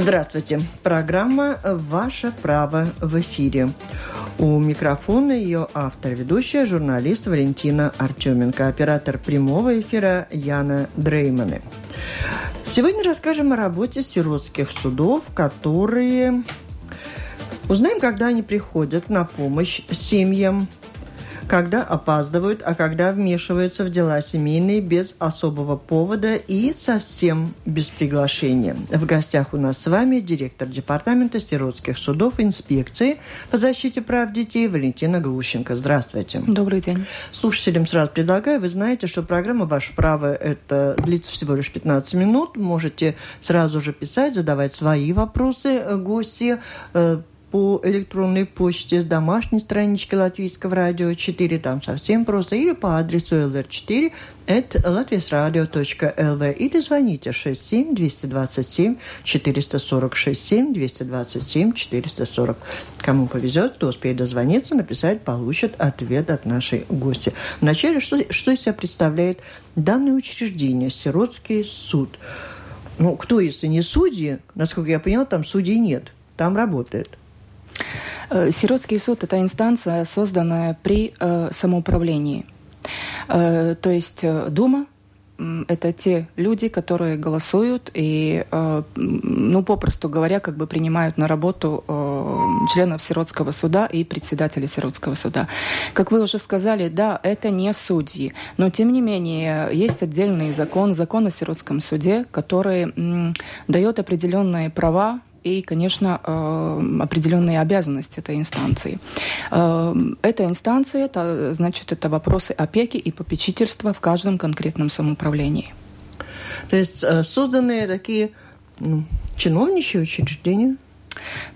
Здравствуйте. Программа «Ваше право» в эфире. У микрофона ее автор-ведущая, журналист Валентина Артеменко, оператор прямого эфира Яна Дрейманы. Сегодня расскажем о работе сиротских судов, которые... Узнаем, когда они приходят на помощь семьям когда опаздывают, а когда вмешиваются в дела семейные без особого повода и совсем без приглашения. В гостях у нас с вами директор департамента сиротских судов инспекции по защите прав детей Валентина Глущенко. Здравствуйте. Добрый день. Слушателям сразу предлагаю, вы знаете, что программа «Ваше право» это длится всего лишь 15 минут. Можете сразу же писать, задавать свои вопросы гости, э, по электронной почте с домашней странички Латвийского радио 4, там совсем просто, или по адресу lr4 at latviasradio.lv или звоните 67 227 440 67 227 440. Кому повезет, кто успеет дозвониться, написать, получит ответ от нашей гости. Вначале, что, что из себя представляет данное учреждение, Сиротский суд? Ну, кто, если не судьи? Насколько я поняла, там судей нет. Там работает. Э, Сиротский суд – это инстанция, созданная при э, самоуправлении. Э, то есть Дума это те люди, которые голосуют и, ну, попросту говоря, как бы принимают на работу членов Сиротского суда и председателя Сиротского суда. Как вы уже сказали, да, это не судьи, но тем не менее есть отдельный закон, закон о Сиротском суде, который дает определенные права и, конечно, э, определенные обязанности этой инстанции. Э, эта инстанция, это, значит, это вопросы опеки и попечительства в каждом конкретном самоуправлении. То есть э, созданные такие ну, чиновничьи учреждения?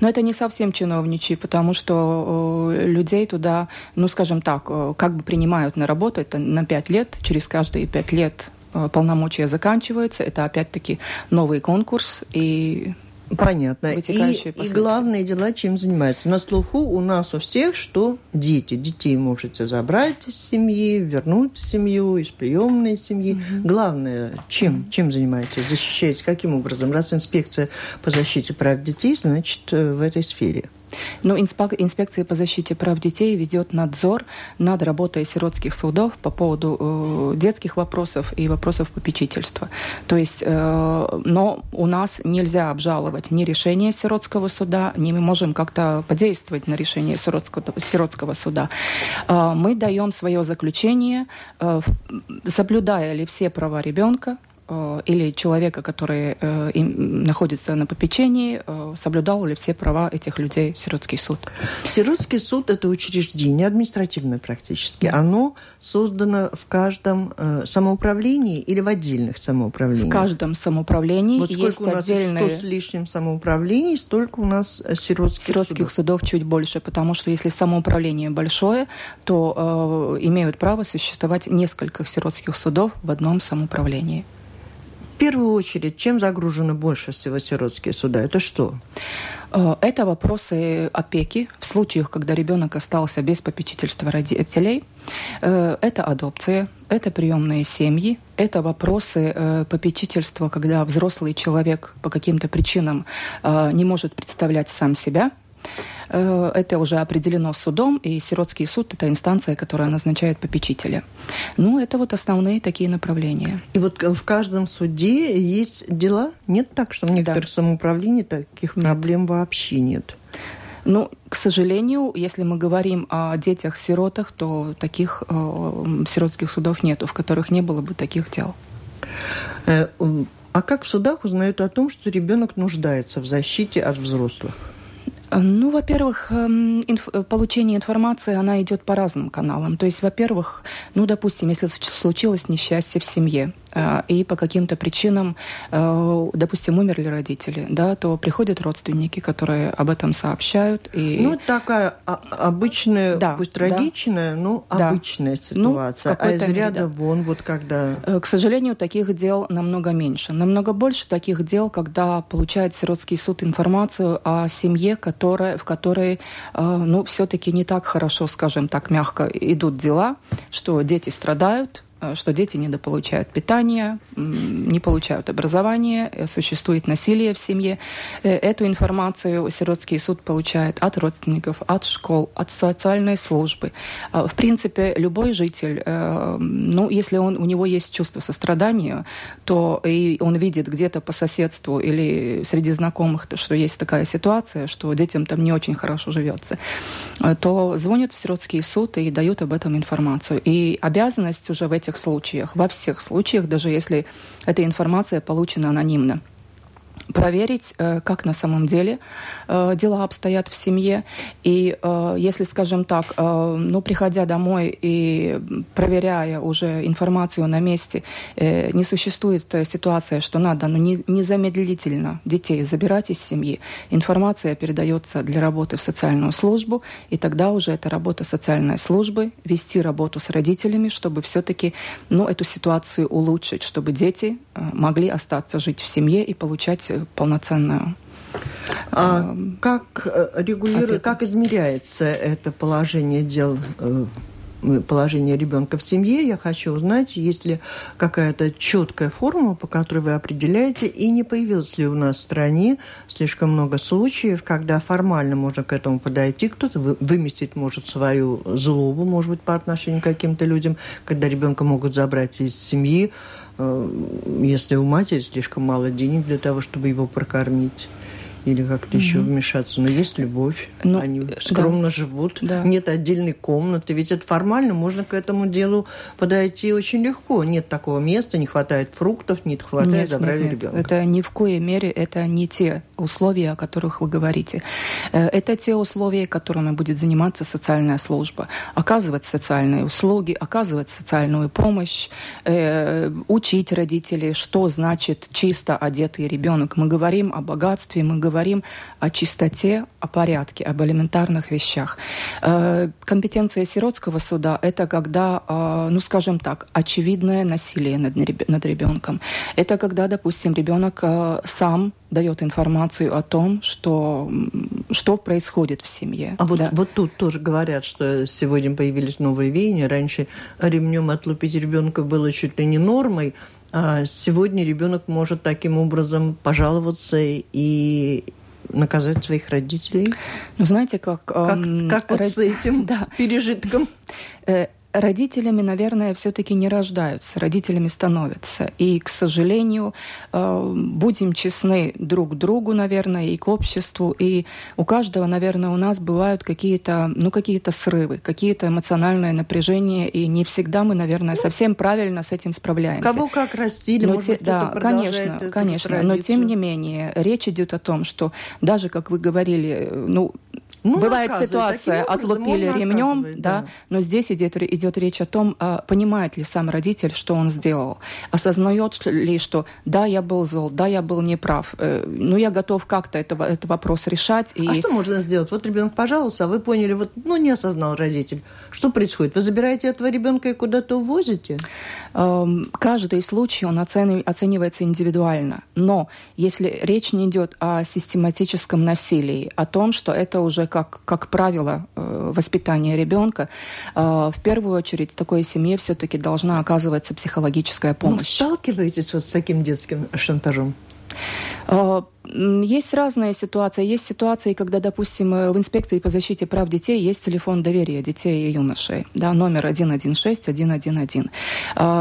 Но это не совсем чиновничьи, потому что э, людей туда, ну, скажем так, э, как бы принимают на работу, это на пять лет, через каждые пять лет полномочия заканчиваются, это опять-таки новый конкурс, и Понятно. И, и главные дела чем занимаются? На слуху у нас у всех, что дети. Детей можете забрать из семьи, вернуть в семью, из приемной семьи. Угу. Главное, чем, чем занимаетесь? Защищаете каким образом? Раз инспекция по защите прав детей, значит, э, в этой сфере. Но инспекция по защите прав детей ведет надзор над работой сиротских судов по поводу э, детских вопросов и вопросов попечительства. То есть, э, но у нас нельзя обжаловать ни решение сиротского суда, ни мы можем как-то подействовать на решение сиротского, сиротского суда. Э, мы даем свое заключение, э, соблюдая ли все права ребенка, или человека, который э, находится на попечении, э, соблюдал ли все права этих людей Сиротский суд? Сиротский суд – это учреждение административное практически. Да. Оно создано в каждом самоуправлении или в отдельных самоуправлениях? В каждом самоуправлении вот есть у нас отдельные... 100 с лишним самоуправлений, столько у нас сиротских, сиротских судов. судов чуть больше, потому что если самоуправление большое, то э, имеют право существовать несколько сиротских судов в одном самоуправлении. В первую очередь, чем загружены больше всего сиротские суда? Это что? Э, это вопросы опеки в случаях, когда ребенок остался без попечительства родителей. Э, это адопция, это приемные семьи, это вопросы э, попечительства, когда взрослый человек по каким-то причинам не может представлять сам себя – это уже определено судом, и сиротский суд – это инстанция, которая назначает попечителя. Ну, это вот основные такие направления. И вот в каждом суде есть дела? Нет так, что в некоторых да. самоуправлениях таких нет. проблем вообще нет? Ну, к сожалению, если мы говорим о детях-сиротах, то таких э, сиротских судов нету, в которых не было бы таких дел. Э, а как в судах узнают о том, что ребенок нуждается в защите от взрослых? Э, ну, во-первых, эм, инф получение информации, она идет по разным каналам. То есть, во-первых, ну, допустим, если случилось несчастье в семье, Э, и по каким-то причинам, э, допустим, умерли родители, да, то приходят родственники, которые об этом сообщают. И... Ну, такая обычная, да, пусть трагичная, да, но обычная ну, ситуация. Ну, а из ряда мере, да. вон, вот когда... Э, к сожалению, таких дел намного меньше. Намного больше таких дел, когда получает сиротский суд информацию о семье, которая, в которой, ну, все-таки не так хорошо, скажем так, мягко идут дела, что дети страдают, э, что дети недополучают питание, не получают образование, э, существует насилие в семье. Эту информацию сиротский суд получает от родственников, от школ, от социальной службы. В принципе, любой житель, ну, если он, у него есть чувство сострадания, то и он видит где-то по соседству или среди знакомых, что есть такая ситуация, что детям там не очень хорошо живется, то звонят в сиротский суд и дают об этом информацию. И обязанность уже в этих случаях, во всех случаях, даже если эта информация получена анонимно проверить, э, как на самом деле э, дела обстоят в семье. И э, если, скажем так, ну, приходя домой и проверяя уже информацию на месте, не существует ситуация, что надо ну, незамедлительно детей забирать из семьи, информация передается для работы в социальную службу, и тогда уже это работа социальной службы, вести работу с родителями, чтобы все-таки ну, эту ситуацию улучшить, чтобы дети могли остаться жить в семье и получать полноценную а как э, регулирует, как измеряется это положение дел э, положение ребенка в семье, я хочу узнать, есть ли какая-то четкая формула, по которой вы определяете, и не появилось ли у нас в стране слишком много случаев, когда формально можно к этому подойти, кто-то выместить может свою злобу, может быть, по отношению к каким-то людям, когда ребенка могут забрать из семьи, Э, если у матери слишком мало денег для того, чтобы его прокормить или как-то mm-hmm. еще вмешаться. Но есть любовь, ну, они скромно да. живут, да. нет отдельной комнаты. Ведь это формально можно к этому делу подойти очень легко. Нет такого места, не хватает фруктов, не хватает, нет, забрали нет, нет. ребенка. Это ни в коей мере это не те условия, о которых вы говорите. Э, это те условия, которыми будет заниматься социальная служба. Оказывать социальные услуги, оказывать социальную помощь, э, учить родителей, что значит чисто одетый ребенок. Мы говорим о богатстве, мы говорим говорим о чистоте, о порядке, об элементарных вещах. Э, компетенция сиротского суда – это когда, э, ну, скажем так, очевидное насилие над ребенком. Это когда, допустим, ребенок э, сам дает информацию о том, что, что происходит в семье. А вот, да. вот тут тоже говорят, что сегодня появились новые веяния. Раньше ремнем отлупить ребенка было чуть ли не нормой, сегодня ребенок может таким образом пожаловаться и наказать своих родителей. Ну, знаете, как... Как, эм, как вот род... с этим да. пережитком? Э, родителями, наверное, все-таки не рождаются, родителями становятся. И, к сожалению, э, будем честны друг к другу, наверное, и к обществу. И у каждого, наверное, у нас бывают какие-то, ну, какие-то срывы, какие-то эмоциональные напряжения, и не всегда мы, наверное, ну, совсем правильно с этим справляемся. Кого как растили, но может те, быть, Да, конечно, конечно. Но тем не менее, речь идет о том, что даже, как вы говорили, ну, ну, Бывает ситуация, отлупили ремнем, да, да, но здесь идет, идет речь о том, а, понимает ли сам родитель, что он сделал, осознает ли, что да, я был зол, да, я был неправ, э, но я готов как-то это, этот вопрос решать. И... А что можно сделать? Вот ребенок пожалуйста, а вы поняли, вот, ну, не осознал родитель. Что происходит? Вы забираете этого ребенка и куда-то увозите? Эм, каждый случай, он оценивается индивидуально, но если речь не идет о систематическом насилии, о том, что это уже как, как правило э, воспитания ребенка, э, в первую очередь в такой семье все-таки должна оказываться психологическая ну, помощь. Вы сталкиваетесь вот с таким детским шантажом? Э, есть разные ситуации. Есть ситуации, когда, допустим, в инспекции по защите прав детей есть телефон доверия детей и юношей, да, номер 116 111.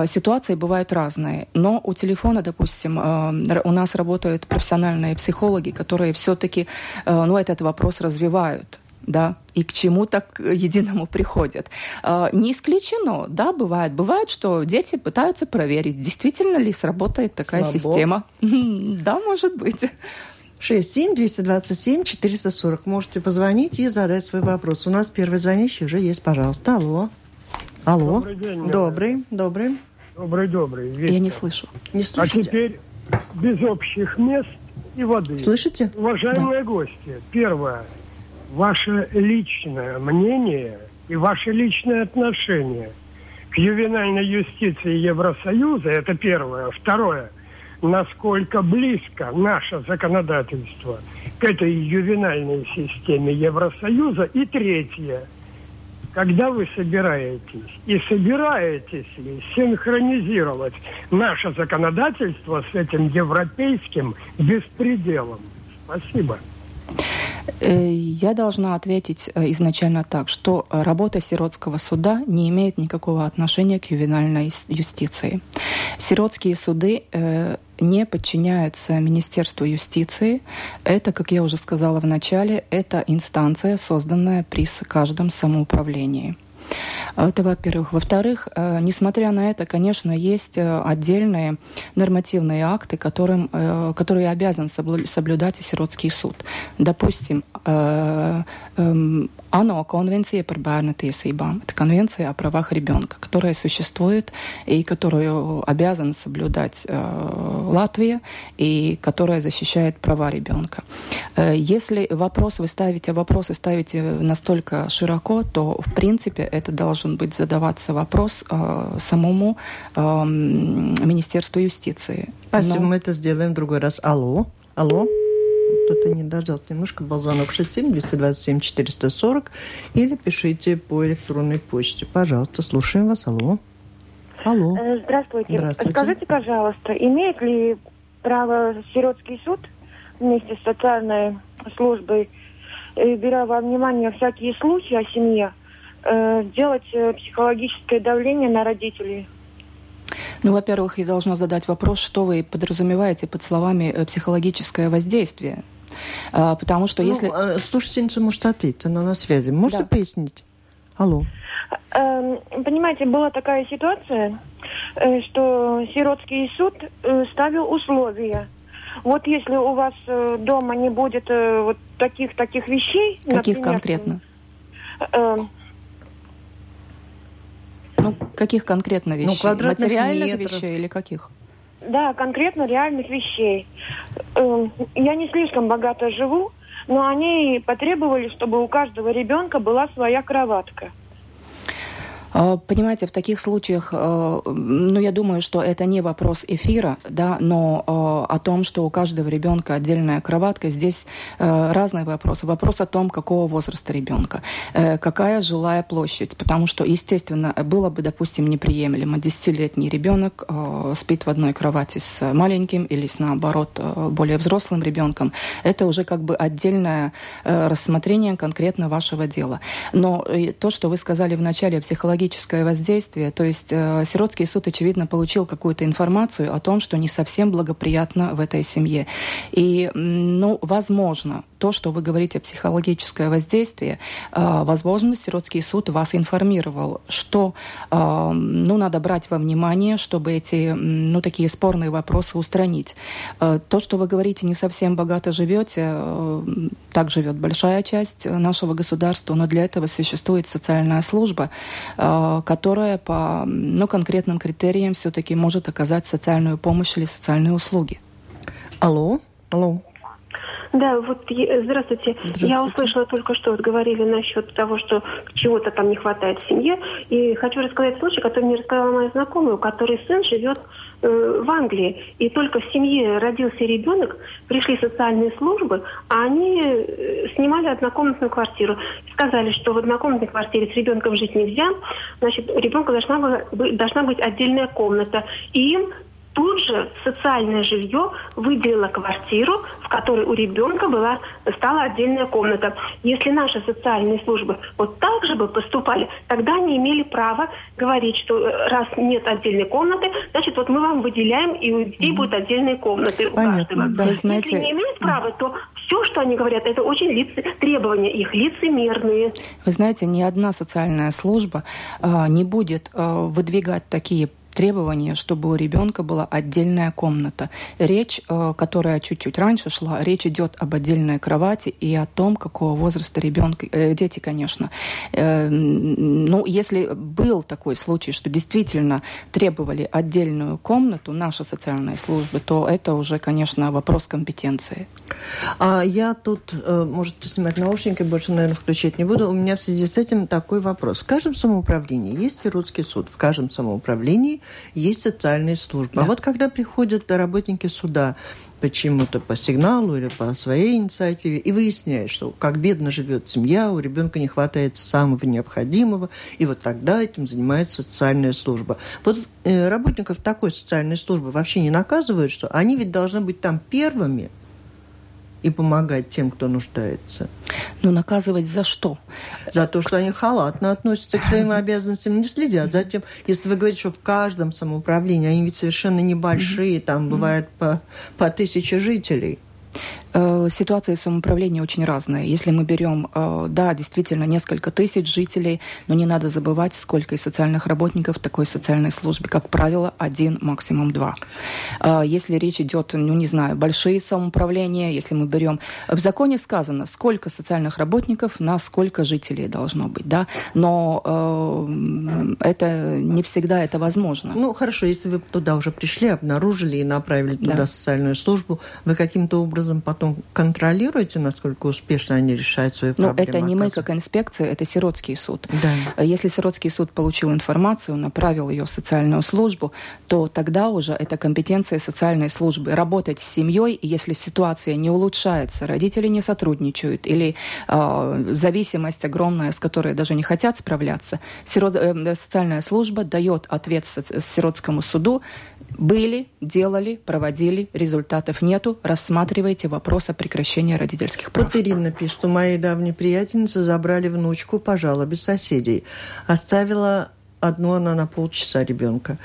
Ситуации бывают разные, но у телефона, допустим, у нас работают профессиональные психологи, которые все-таки ну, этот вопрос развивают да, и к чему так единому приходят. А, не исключено, да, бывает. Бывает, что дети пытаются проверить, действительно ли сработает такая Слабо. система. Да, может быть. 67-227-440. Можете позвонить и задать свой вопрос. У нас первый звонящий уже есть, пожалуйста. Алло. Алло. Добрый день. Добрый, добрый. Добрый, добрый. Вечер. Я не слышу. Не слышите? А теперь без общих мест и воды. Слышите? Уважаемые да. гости, первое ваше личное мнение и ваше личное отношение к ювенальной юстиции Евросоюза, это первое. Второе, насколько близко наше законодательство к этой ювенальной системе Евросоюза. И третье, когда вы собираетесь и собираетесь ли синхронизировать наше законодательство с этим европейским беспределом? Спасибо. Э, я должна ответить э, изначально так, что работа сиротского суда не имеет никакого отношения к ювенальной юстиции. Сиротские суды э, не подчиняются Министерству юстиции. Это, как я уже сказала в начале, это инстанция, созданная при каждом самоуправлении. Это, во-первых. Во-вторых, э, несмотря на это, конечно, есть э, отдельные нормативные акты, которым, э, которые обязан соблюдать и сиротский суд. Допустим, эм, АНО Конвенция par bērnu tiesībām. Это конвенция о правах ребенка, которая существует и которую обязан соблюдать Латвия и которая защищает права ребенка. Если вопрос вы ставите, вопросы ставите настолько широко, то в принципе это должен быть задаваться вопрос э, самому э, Министерству юстиции. Спасибо, Но... мы это сделаем в другой раз. Алло, алло кто-то не дождался. Немножко был звонок 67 227 440 или пишите по электронной почте. Пожалуйста, слушаем вас. Алло. Алло. Э, здравствуйте. Здравствуйте. Скажите, пожалуйста, имеет ли право сиротский суд вместе с социальной службой, беря во внимание всякие случаи о семье, э, делать психологическое давление на родителей? Ну, во-первых, я должна задать вопрос, что вы подразумеваете под словами психологическое воздействие. А, потому что ну, если... А, слушательница может ответить, она на связи. Можете да. пояснить? Алло. Эм, понимаете, была такая ситуация, э, что сиротский суд э, ставил условия. Вот если у вас э, дома не будет вот таких таких вещей, каких например, конкретно? Ну, каких конкретно ну, вещей? Ну, Материальных метров. вещей или каких? Да, конкретно реальных вещей. Эм, я не слишком богато живу, но они потребовали, чтобы у каждого ребенка была своя кроватка. А, понимаете, в таких случаях, э, ну, я думаю, что это не вопрос эфира, да, но э, о том, что у каждого ребенка отдельная кроватка, здесь э, разные вопросы. Вопрос о том, какого возраста ребенка, какая жилая площадь, потому что, естественно, было бы, допустим, неприемлемо 10-летний ребенок спит в одной кровати с маленьким или, с, наоборот, более взрослым ребенком. Это уже как бы отдельное рассмотрение конкретно вашего дела. Но то, что вы сказали в начале о психологии психологическое воздействие. То есть э, сиротский суд, очевидно, получил какую-то информацию о том, что не совсем благоприятно в этой семье. И, ну, возможно, то, что вы говорите психологическое воздействие, э, возможно, сиротский суд вас информировал, что, э, ну, надо брать во внимание, чтобы эти, ну, такие спорные вопросы устранить. Э, то, что вы говорите, не совсем богато живете, так живет большая часть нашего государства, но для этого существует социальная служба, которая по ну, конкретным критериям все-таки может оказать социальную помощь или социальные услуги. Алло, алло. Да, вот здравствуйте. здравствуйте. Я услышала только что, вот говорили насчет того, что чего-то там не хватает в семье. И хочу рассказать случай, который мне рассказала моя знакомая, у которой сын живет э, в Англии. И только в семье родился ребенок, пришли социальные службы, а они э, снимали однокомнатную квартиру. Сказали, что в однокомнатной квартире с ребенком жить нельзя, значит, у ребенка должна, должна быть отдельная комната. И им тут же социальное жилье выделило квартиру, в которой у ребенка была, стала отдельная комната. Если наши социальные службы вот так же бы поступали, тогда они имели право говорить, что э, раз нет отдельной комнаты, значит, вот мы вам выделяем, и у детей mm-hmm. будут отдельные комнаты Понятно, у каждого. Да. знаете... Если не имеют права, то все, что они говорят, это очень лице... требования их лицемерные. Вы знаете, ни одна социальная служба э, не будет э, выдвигать такие требование, чтобы у ребенка была отдельная комната. Речь, э, которая чуть-чуть раньше шла, речь идет об отдельной кровати и о том, какого возраста ребенка, э, дети, конечно. Э, ну, если был такой случай, что действительно требовали отдельную комнату наши социальные службы, то это уже, конечно, вопрос компетенции. А я тут, э, можете снимать наушники, больше, наверное, включать не буду. У меня в связи с этим такой вопрос. В каждом самоуправлении есть русский суд, в каждом самоуправлении есть социальные службы. А да. А вот когда приходят работники суда почему-то по сигналу или по своей инициативе и выясняет, что как бедно живет семья, у ребенка не хватает самого необходимого, и вот тогда этим занимается социальная служба. Вот э, работников такой социальной службы вообще не наказывают, что они ведь должны быть там первыми – и помогать тем, кто нуждается. Но наказывать за что? За то, что они халатно относятся к своим обязанностям, не следят. Затем, если вы говорите, что в каждом самоуправлении, они ведь совершенно небольшие, там бывает по, по тысяче жителей – Э, ситуация самоуправления очень разная. Если мы берем, э, да, действительно, несколько тысяч жителей, но не надо забывать, сколько из социальных работников в такой социальной службе. Как правило, один, максимум два. Э, если речь идет, ну, не знаю, большие самоуправления, если мы берем... В законе сказано, сколько социальных работников на сколько жителей должно быть, да, но это не всегда это возможно. Ну, хорошо, если вы туда уже пришли, обнаружили и направили туда да. социальную службу, вы каким-то образом потом потом контролируете, насколько успешно они решают свои проблемы? Ну, это не мы как инспекция, это сиротский суд. Да. Если сиротский суд получил информацию, направил ее в социальную службу, то тогда уже это компетенция социальной службы. Работать с семьей, если ситуация не улучшается, родители не сотрудничают или э, зависимость огромная, с которой даже не хотят справляться, сирот, э, социальная служба дает ответ сиротскому суду, были, делали, проводили, результатов нету, рассматривайте вопрос о прекращении родительских прав. Вот Ирина пишет, что моей давней приятельницы забрали внучку по жалобе соседей. Оставила одну она на полчаса ребенка.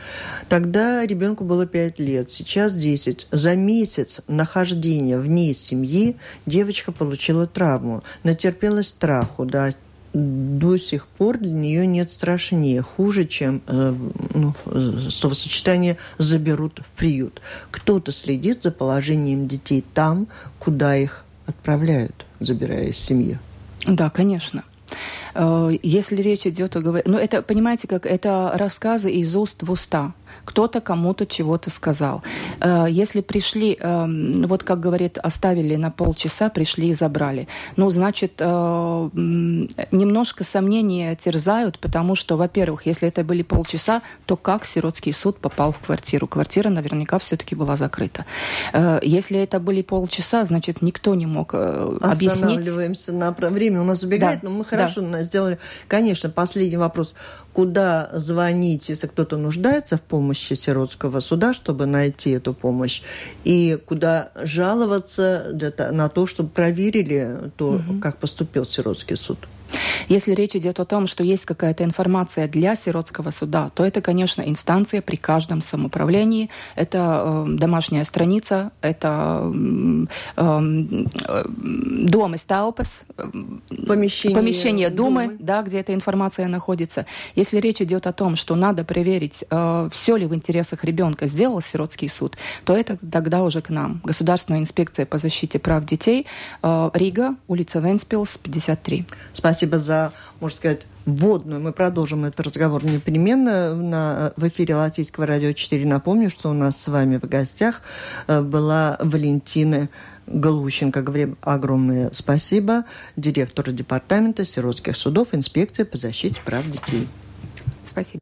Тогда ребенку было 5 лет, сейчас 10. За месяц нахождения вне семьи девочка получила травму, натерпелась страху, да, до сих пор для нее нет страшнее, хуже, чем э, ну, словосочетание «заберут в приют». Кто-то следит за положением детей там, куда их отправляют, забирая из семьи. Да, конечно. Э, если речь идет о... Ну, это, понимаете, как это рассказы из уст в уста кто-то кому-то чего-то сказал. Э, если пришли, эм, вот как говорит, оставили на полчаса, пришли и забрали, ну, значит, э, немножко сомнения терзают, потому что, во-первых, если это были полчаса, то как сиротский суд попал в квартиру? Квартира наверняка все-таки была закрыта. Э, если это были полчаса, значит, никто не мог объяснить. Останавливаемся на время, у нас убегает, да. но мы хорошо да. сделали. Конечно, последний вопрос. Куда звонить, если кто-то нуждается в помощи? сиротского суда, чтобы найти эту помощь, и куда жаловаться на то, чтобы проверили то, угу. как поступил сиротский суд. Если речь идет о том, что есть какая-то информация для сиротского суда, то это, конечно, инстанция при каждом самоуправлении. Это э, домашняя страница, это э, э, дом из Таупас, помещение, помещение Думы, Думы, да, где эта информация находится. Если речь идет о том, что надо проверить, э, все ли в интересах ребенка сделал сиротский суд, то это тогда уже к нам. Государственная инспекция по защите прав детей, э, Рига, улица Венспилс, 53. Спасибо за можно сказать, вводную. Мы продолжим этот разговор непременно на, в эфире Латвийского радио 4. Напомню, что у нас с вами в гостях э, была Валентина Галущенко. Говорим огромное спасибо директору департамента сиротских судов инспекции по защите прав детей. Спасибо.